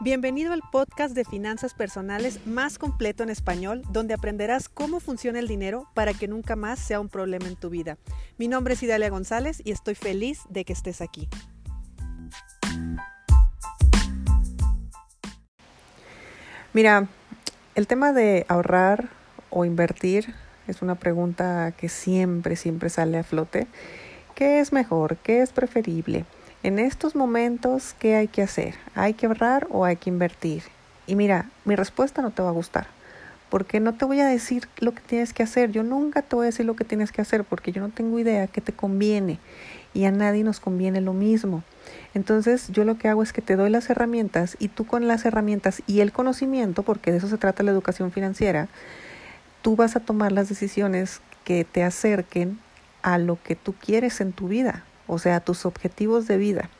Bienvenido al podcast de finanzas personales más completo en español, donde aprenderás cómo funciona el dinero para que nunca más sea un problema en tu vida. Mi nombre es Idalia González y estoy feliz de que estés aquí. Mira, el tema de ahorrar o invertir es una pregunta que siempre, siempre sale a flote. ¿Qué es mejor? ¿Qué es preferible? En estos momentos, ¿qué hay que hacer? ¿Hay que ahorrar o hay que invertir? Y mira, mi respuesta no te va a gustar, porque no te voy a decir lo que tienes que hacer. Yo nunca te voy a decir lo que tienes que hacer, porque yo no tengo idea qué te conviene y a nadie nos conviene lo mismo. Entonces, yo lo que hago es que te doy las herramientas y tú con las herramientas y el conocimiento, porque de eso se trata la educación financiera, tú vas a tomar las decisiones que te acerquen a lo que tú quieres en tu vida o sea, tus objetivos de vida.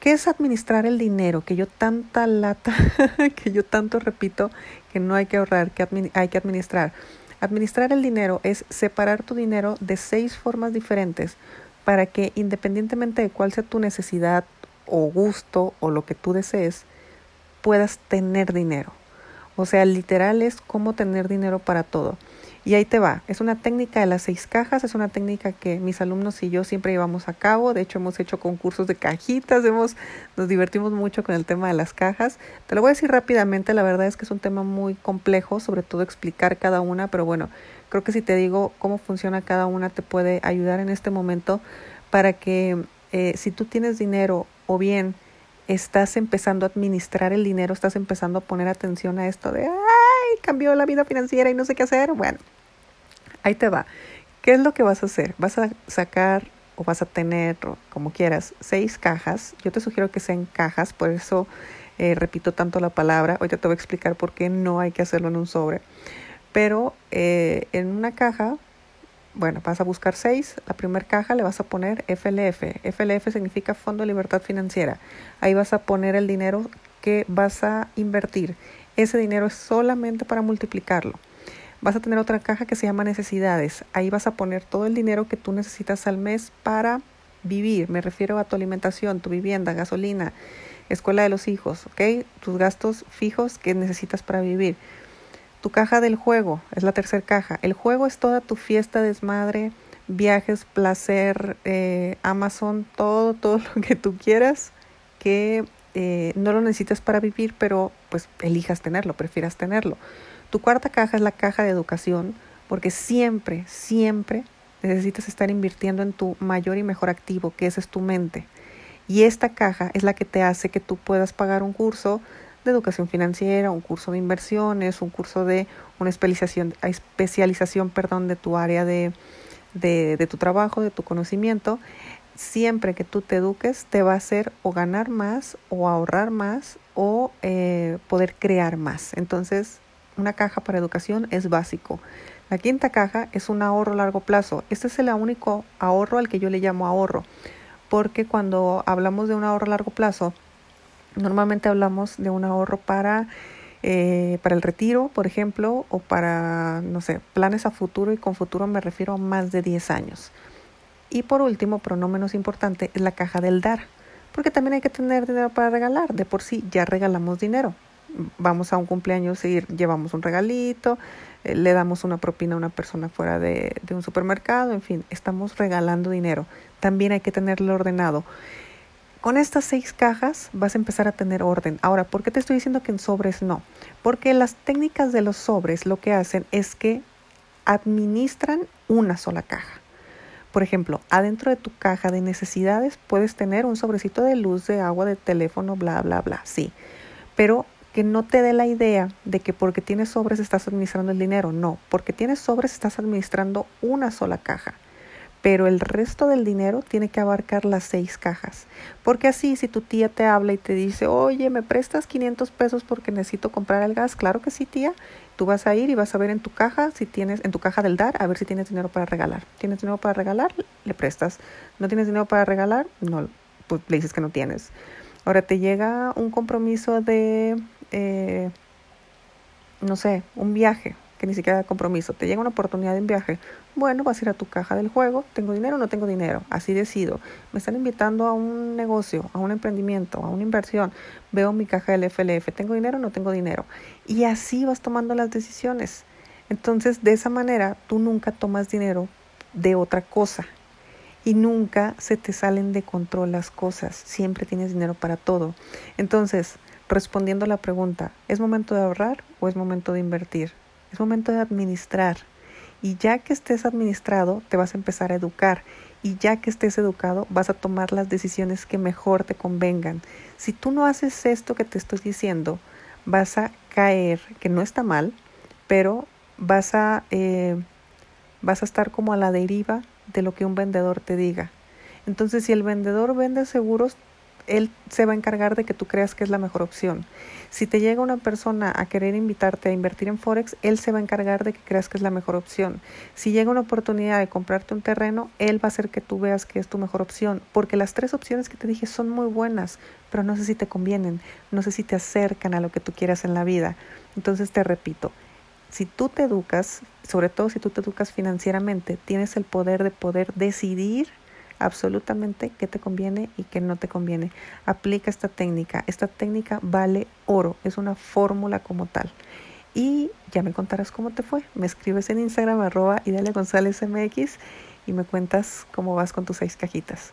¿Qué es administrar el dinero? Que yo tanta lata, que yo tanto repito que no hay que ahorrar, que hay que administrar. Administrar el dinero es separar tu dinero de seis formas diferentes para que independientemente de cuál sea tu necesidad o gusto o lo que tú desees, puedas tener dinero. O sea, literal es cómo tener dinero para todo. Y ahí te va. Es una técnica de las seis cajas, es una técnica que mis alumnos y yo siempre llevamos a cabo. De hecho, hemos hecho concursos de cajitas, hemos, nos divertimos mucho con el tema de las cajas. Te lo voy a decir rápidamente, la verdad es que es un tema muy complejo, sobre todo explicar cada una, pero bueno, creo que si te digo cómo funciona cada una te puede ayudar en este momento para que eh, si tú tienes dinero o bien estás empezando a administrar el dinero, estás empezando a poner atención a esto de, ay, cambió la vida financiera y no sé qué hacer. Bueno, ahí te va. ¿Qué es lo que vas a hacer? Vas a sacar o vas a tener, como quieras, seis cajas. Yo te sugiero que sean cajas, por eso eh, repito tanto la palabra. Hoy te voy a explicar por qué no hay que hacerlo en un sobre. Pero eh, en una caja bueno, vas a buscar seis. La primera caja le vas a poner FLF. FLF significa Fondo de Libertad Financiera. Ahí vas a poner el dinero que vas a invertir. Ese dinero es solamente para multiplicarlo. Vas a tener otra caja que se llama necesidades. Ahí vas a poner todo el dinero que tú necesitas al mes para vivir. Me refiero a tu alimentación, tu vivienda, gasolina, escuela de los hijos, ¿ok? Tus gastos fijos que necesitas para vivir. Tu caja del juego es la tercera caja. El juego es toda tu fiesta, desmadre, viajes, placer, eh, Amazon, todo, todo lo que tú quieras que eh, no lo necesitas para vivir, pero pues elijas tenerlo, prefieras tenerlo. Tu cuarta caja es la caja de educación, porque siempre, siempre necesitas estar invirtiendo en tu mayor y mejor activo, que ese es tu mente. Y esta caja es la que te hace que tú puedas pagar un curso de educación financiera, un curso de inversiones, un curso de una especialización, especialización perdón, de tu área de, de, de tu trabajo, de tu conocimiento, siempre que tú te eduques te va a hacer o ganar más o ahorrar más o eh, poder crear más. Entonces, una caja para educación es básico. La quinta caja es un ahorro a largo plazo. Este es el único ahorro al que yo le llamo ahorro, porque cuando hablamos de un ahorro a largo plazo, Normalmente hablamos de un ahorro para, eh, para el retiro, por ejemplo, o para, no sé, planes a futuro y con futuro me refiero a más de 10 años. Y por último, pero no menos importante, es la caja del dar, porque también hay que tener dinero para regalar. De por sí ya regalamos dinero. Vamos a un cumpleaños y llevamos un regalito, eh, le damos una propina a una persona fuera de, de un supermercado, en fin, estamos regalando dinero. También hay que tenerlo ordenado. Con estas seis cajas vas a empezar a tener orden. Ahora, ¿por qué te estoy diciendo que en sobres no? Porque las técnicas de los sobres lo que hacen es que administran una sola caja. Por ejemplo, adentro de tu caja de necesidades puedes tener un sobrecito de luz, de agua, de teléfono, bla, bla, bla, sí. Pero que no te dé la idea de que porque tienes sobres estás administrando el dinero. No, porque tienes sobres estás administrando una sola caja pero el resto del dinero tiene que abarcar las seis cajas. Porque así, si tu tía te habla y te dice, oye, ¿me prestas 500 pesos porque necesito comprar el gas? Claro que sí, tía. Tú vas a ir y vas a ver en tu caja, si tienes, en tu caja del dar, a ver si tienes dinero para regalar. ¿Tienes dinero para regalar? Le prestas. ¿No tienes dinero para regalar? No, pues le dices que no tienes. Ahora te llega un compromiso de, eh, no sé, un viaje que ni siquiera da compromiso. Te llega una oportunidad en viaje. Bueno, vas a ir a tu caja del juego. ¿Tengo dinero o no tengo dinero? Así decido. Me están invitando a un negocio, a un emprendimiento, a una inversión. Veo mi caja del FLF. ¿Tengo dinero o no tengo dinero? Y así vas tomando las decisiones. Entonces, de esa manera, tú nunca tomas dinero de otra cosa y nunca se te salen de control las cosas. Siempre tienes dinero para todo. Entonces, respondiendo a la pregunta, ¿es momento de ahorrar o es momento de invertir? Es momento de administrar. Y ya que estés administrado, te vas a empezar a educar. Y ya que estés educado, vas a tomar las decisiones que mejor te convengan. Si tú no haces esto que te estoy diciendo, vas a caer, que no está mal, pero vas a, eh, vas a estar como a la deriva de lo que un vendedor te diga. Entonces, si el vendedor vende seguros, él se va a encargar de que tú creas que es la mejor opción. Si te llega una persona a querer invitarte a invertir en Forex, él se va a encargar de que creas que es la mejor opción. Si llega una oportunidad de comprarte un terreno, él va a hacer que tú veas que es tu mejor opción, porque las tres opciones que te dije son muy buenas, pero no sé si te convienen, no sé si te acercan a lo que tú quieras en la vida. Entonces te repito, si tú te educas, sobre todo si tú te educas financieramente, tienes el poder de poder decidir absolutamente qué te conviene y qué no te conviene. Aplica esta técnica. Esta técnica vale oro, es una fórmula como tal. Y ya me contarás cómo te fue. Me escribes en Instagram arroba González MX y me cuentas cómo vas con tus seis cajitas.